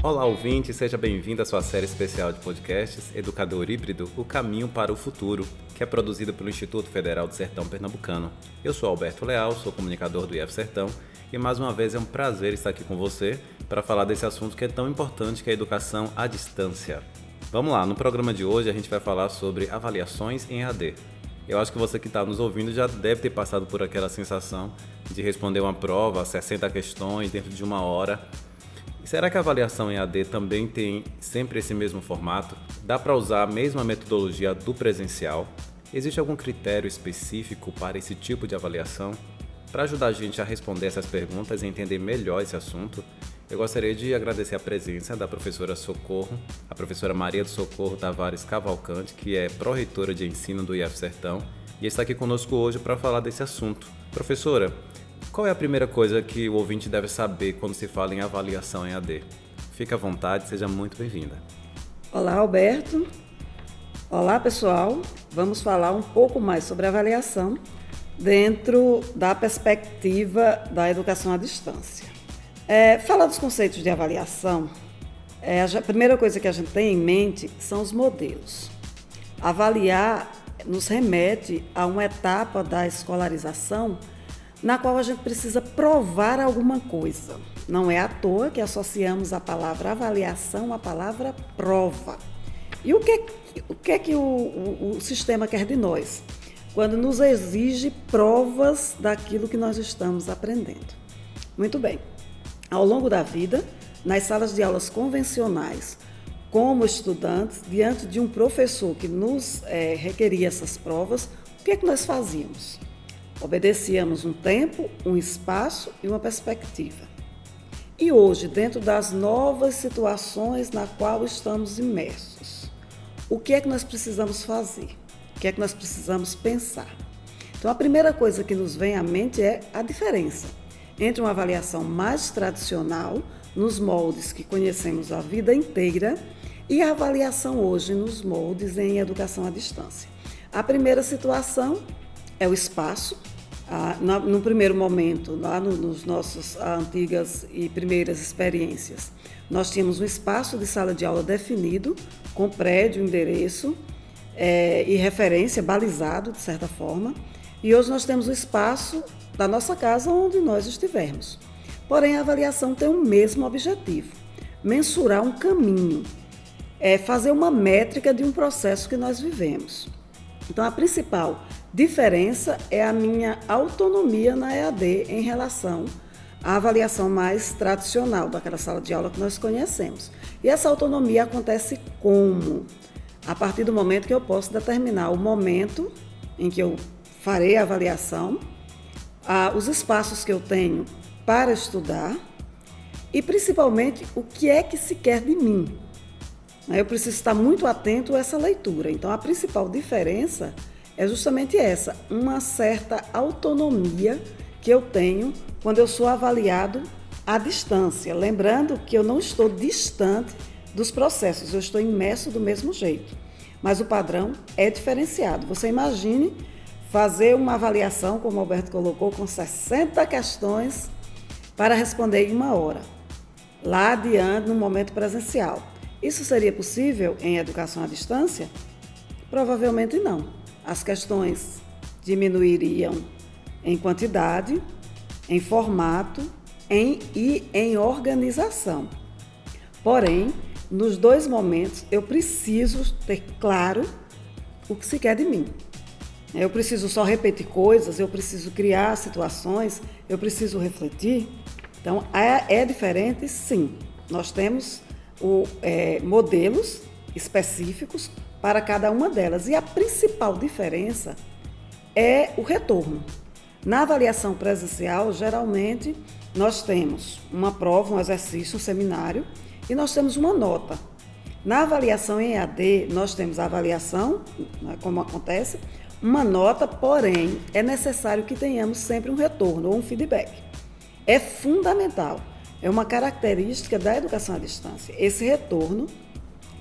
Olá, ouvinte, seja bem-vindo à sua série especial de podcasts Educador Híbrido O Caminho para o Futuro, que é produzida pelo Instituto Federal do Sertão Pernambucano. Eu sou Alberto Leal, sou comunicador do IF Sertão e mais uma vez é um prazer estar aqui com você para falar desse assunto que é tão importante que é a educação à distância. Vamos lá, no programa de hoje a gente vai falar sobre avaliações em AD. Eu acho que você que está nos ouvindo já deve ter passado por aquela sensação de responder uma prova, 60 questões dentro de uma hora Será que a avaliação em AD também tem sempre esse mesmo formato? Dá para usar a mesma metodologia do presencial? Existe algum critério específico para esse tipo de avaliação? Para ajudar a gente a responder essas perguntas e entender melhor esse assunto, eu gostaria de agradecer a presença da professora Socorro, a professora Maria do Socorro Tavares Cavalcante, que é pró-reitora de ensino do IF Sertão, e está aqui conosco hoje para falar desse assunto. Professora, qual é a primeira coisa que o ouvinte deve saber quando se fala em avaliação em AD? Fique à vontade, seja muito bem-vinda. Olá, Alberto. Olá, pessoal. Vamos falar um pouco mais sobre avaliação dentro da perspectiva da educação à distância. É, falar dos conceitos de avaliação, é, a primeira coisa que a gente tem em mente são os modelos. Avaliar nos remete a uma etapa da escolarização na qual a gente precisa provar alguma coisa. Não é à toa que associamos a palavra avaliação à palavra prova. E o que, o que é que o, o, o sistema quer de nós? Quando nos exige provas daquilo que nós estamos aprendendo. Muito bem. Ao longo da vida, nas salas de aulas convencionais, como estudantes, diante de um professor que nos é, requeria essas provas, o que é que nós fazíamos? Obedecíamos um tempo, um espaço e uma perspectiva. E hoje, dentro das novas situações na qual estamos imersos, o que é que nós precisamos fazer? O que é que nós precisamos pensar? Então, a primeira coisa que nos vem à mente é a diferença entre uma avaliação mais tradicional, nos moldes que conhecemos a vida inteira, e a avaliação hoje nos moldes em educação à distância. A primeira situação é o espaço. Ah, no primeiro momento, lá no, nos nossos ah, antigas e primeiras experiências, nós tínhamos um espaço de sala de aula definido, com prédio, endereço é, e referência, balizado de certa forma. E hoje nós temos o espaço da nossa casa onde nós estivermos. Porém, a avaliação tem o mesmo objetivo: mensurar um caminho, é fazer uma métrica de um processo que nós vivemos. Então, a principal diferença é a minha autonomia na EAD em relação à avaliação mais tradicional daquela sala de aula que nós conhecemos. E essa autonomia acontece como? A partir do momento que eu posso determinar o momento em que eu farei a avaliação, os espaços que eu tenho para estudar e principalmente o que é que se quer de mim. Eu preciso estar muito atento a essa leitura. Então, a principal diferença é justamente essa, uma certa autonomia que eu tenho quando eu sou avaliado à distância. Lembrando que eu não estou distante dos processos, eu estou imerso do mesmo jeito. Mas o padrão é diferenciado. Você imagine fazer uma avaliação, como o Alberto colocou, com 60 questões para responder em uma hora, lá adiante, no momento presencial. Isso seria possível em educação à distância? Provavelmente não. As questões diminuiriam em quantidade, em formato em, e em organização. Porém, nos dois momentos, eu preciso ter claro o que se quer de mim. Eu preciso só repetir coisas, eu preciso criar situações, eu preciso refletir. Então, é, é diferente, sim. Nós temos o, é, modelos específicos para cada uma delas. E a principal diferença é o retorno. Na avaliação presencial, geralmente, nós temos uma prova, um exercício, um seminário e nós temos uma nota. Na avaliação em EAD, nós temos a avaliação, né, como acontece, uma nota, porém, é necessário que tenhamos sempre um retorno ou um feedback. É fundamental. É uma característica da educação à distância. Esse retorno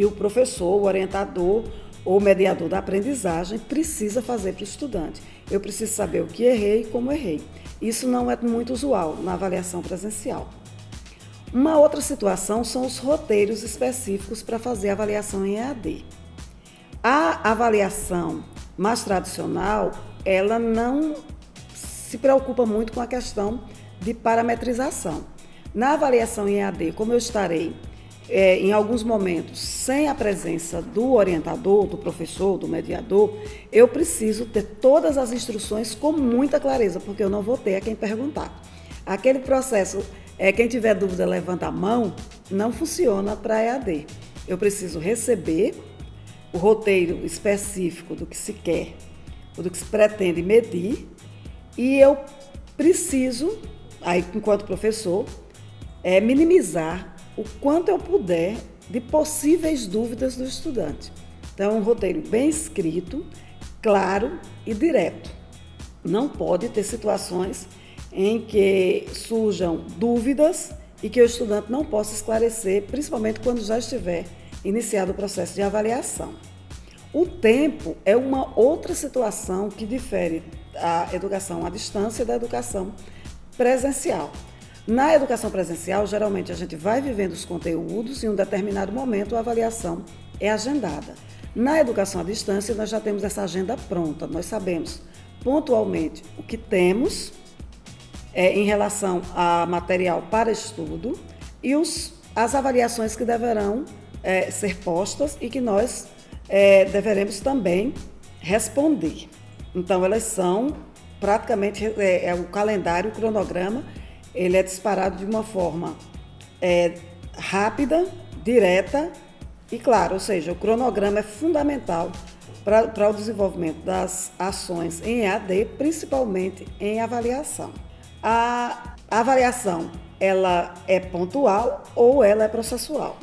que o professor, o orientador ou mediador da aprendizagem precisa fazer para o estudante. Eu preciso saber o que errei e como errei. Isso não é muito usual na avaliação presencial. Uma outra situação são os roteiros específicos para fazer avaliação em EAD. A avaliação mais tradicional, ela não se preocupa muito com a questão de parametrização. Na avaliação em EAD, como eu estarei é, em alguns momentos sem a presença do orientador, do professor, do mediador, eu preciso ter todas as instruções com muita clareza, porque eu não vou ter a quem perguntar. Aquele processo, é, quem tiver dúvida levanta a mão, não funciona para EAD. Eu preciso receber o roteiro específico do que se quer, do que se pretende medir, e eu preciso, aí enquanto professor, é, minimizar o quanto eu puder de possíveis dúvidas do estudante. Então, é um roteiro bem escrito, claro e direto. Não pode ter situações em que surjam dúvidas e que o estudante não possa esclarecer, principalmente quando já estiver iniciado o processo de avaliação. O tempo é uma outra situação que difere a educação à distância da educação presencial. Na educação presencial, geralmente a gente vai vivendo os conteúdos e em um determinado momento a avaliação é agendada. Na educação à distância, nós já temos essa agenda pronta, nós sabemos pontualmente o que temos é, em relação a material para estudo e os, as avaliações que deverão é, ser postas e que nós é, deveremos também responder. Então, elas são praticamente é, é, o calendário, o cronograma, ele é disparado de uma forma é, rápida, direta e clara, ou seja, o cronograma é fundamental para o desenvolvimento das ações em EAD, principalmente em avaliação. A avaliação, ela é pontual ou ela é processual?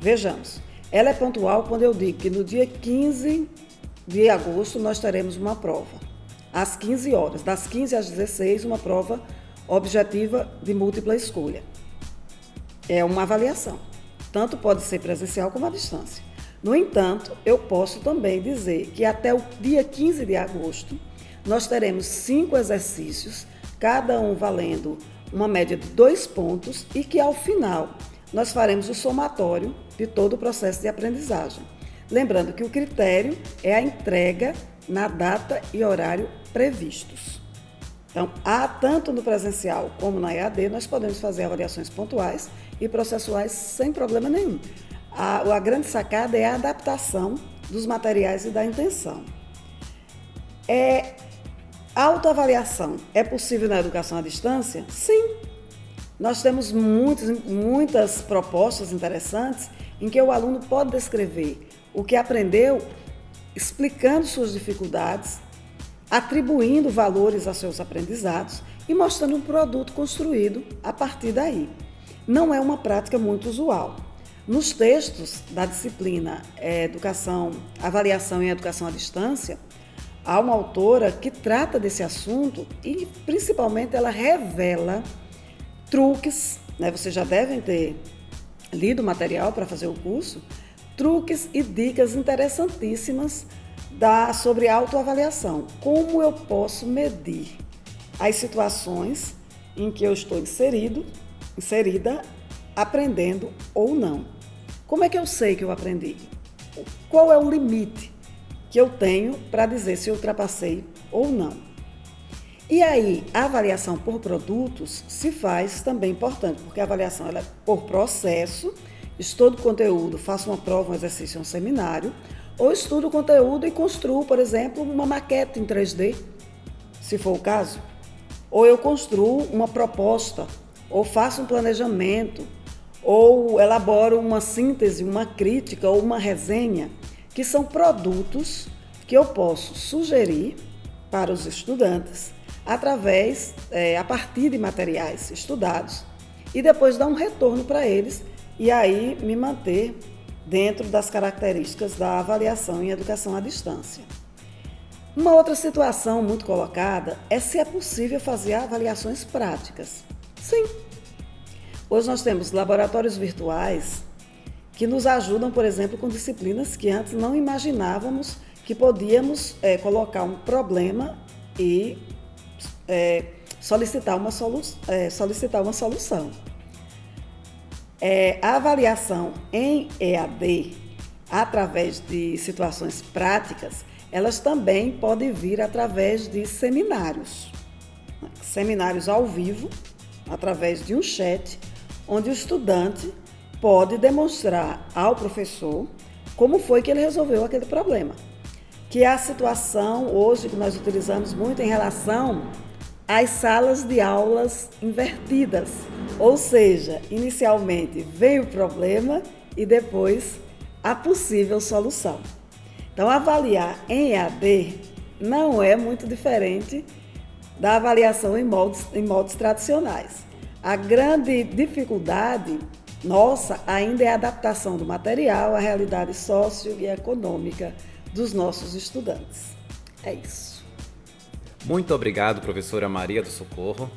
Vejamos. Ela é pontual quando eu digo que no dia 15 de agosto nós teremos uma prova. Às 15 horas, das 15 às 16, uma prova objetiva de múltipla escolha. É uma avaliação. Tanto pode ser presencial como à distância. No entanto, eu posso também dizer que até o dia 15 de agosto nós teremos cinco exercícios cada um valendo uma média de dois pontos, e que ao final nós faremos o somatório de todo o processo de aprendizagem. Lembrando que o critério é a entrega na data e horário previstos. Então, há tanto no presencial como na EAD, nós podemos fazer avaliações pontuais e processuais sem problema nenhum. A, a grande sacada é a adaptação dos materiais e da intenção. É, Autoavaliação é possível na educação à distância? Sim. Nós temos muitas, muitas propostas interessantes em que o aluno pode descrever o que aprendeu, explicando suas dificuldades, atribuindo valores a seus aprendizados e mostrando um produto construído a partir daí. Não é uma prática muito usual. Nos textos da disciplina é, Educação, Avaliação em Educação à Distância, Há uma autora que trata desse assunto e, principalmente, ela revela truques, né? Vocês já devem ter lido o material para fazer o curso, truques e dicas interessantíssimas da, sobre autoavaliação. Como eu posso medir as situações em que eu estou inserido, inserida, aprendendo ou não. Como é que eu sei que eu aprendi? Qual é o limite que eu tenho para dizer se eu ultrapassei ou não. E aí, a avaliação por produtos se faz também importante, porque a avaliação é por processo, estudo conteúdo, faço uma prova, um exercício, um seminário, ou estudo o conteúdo e construo, por exemplo, uma maquete em 3D, se for o caso. Ou eu construo uma proposta, ou faço um planejamento, ou elaboro uma síntese, uma crítica ou uma resenha que são produtos que eu posso sugerir para os estudantes através, é, a partir de materiais estudados e depois dar um retorno para eles e aí me manter dentro das características da avaliação em educação à distância. Uma outra situação muito colocada é se é possível fazer avaliações práticas. Sim. Hoje nós temos laboratórios virtuais que nos ajudam, por exemplo, com disciplinas que antes não imaginávamos que podíamos é, colocar um problema e é, solicitar, uma solu é, solicitar uma solução. É, a avaliação em EAD, através de situações práticas, elas também podem vir através de seminários. Seminários ao vivo, através de um chat, onde o estudante pode demonstrar ao professor como foi que ele resolveu aquele problema. Que é a situação hoje que nós utilizamos muito em relação às salas de aulas invertidas. Ou seja, inicialmente vem o problema e depois a possível solução. Então, avaliar em EAD não é muito diferente da avaliação em moldes, em tradicionais. A grande dificuldade nossa ainda é a adaptação do material à realidade sócio e econômica dos nossos estudantes. É isso. Muito obrigado, professora Maria do Socorro.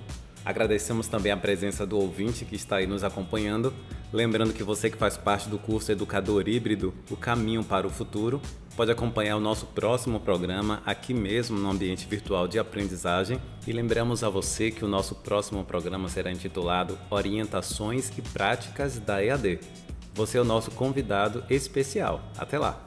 Agradecemos também a presença do ouvinte que está aí nos acompanhando. Lembrando que você que faz parte do curso Educador Híbrido, O Caminho para o Futuro, pode acompanhar o nosso próximo programa aqui mesmo no ambiente virtual de aprendizagem. E lembramos a você que o nosso próximo programa será intitulado Orientações e Práticas da EAD. Você é o nosso convidado especial. Até lá!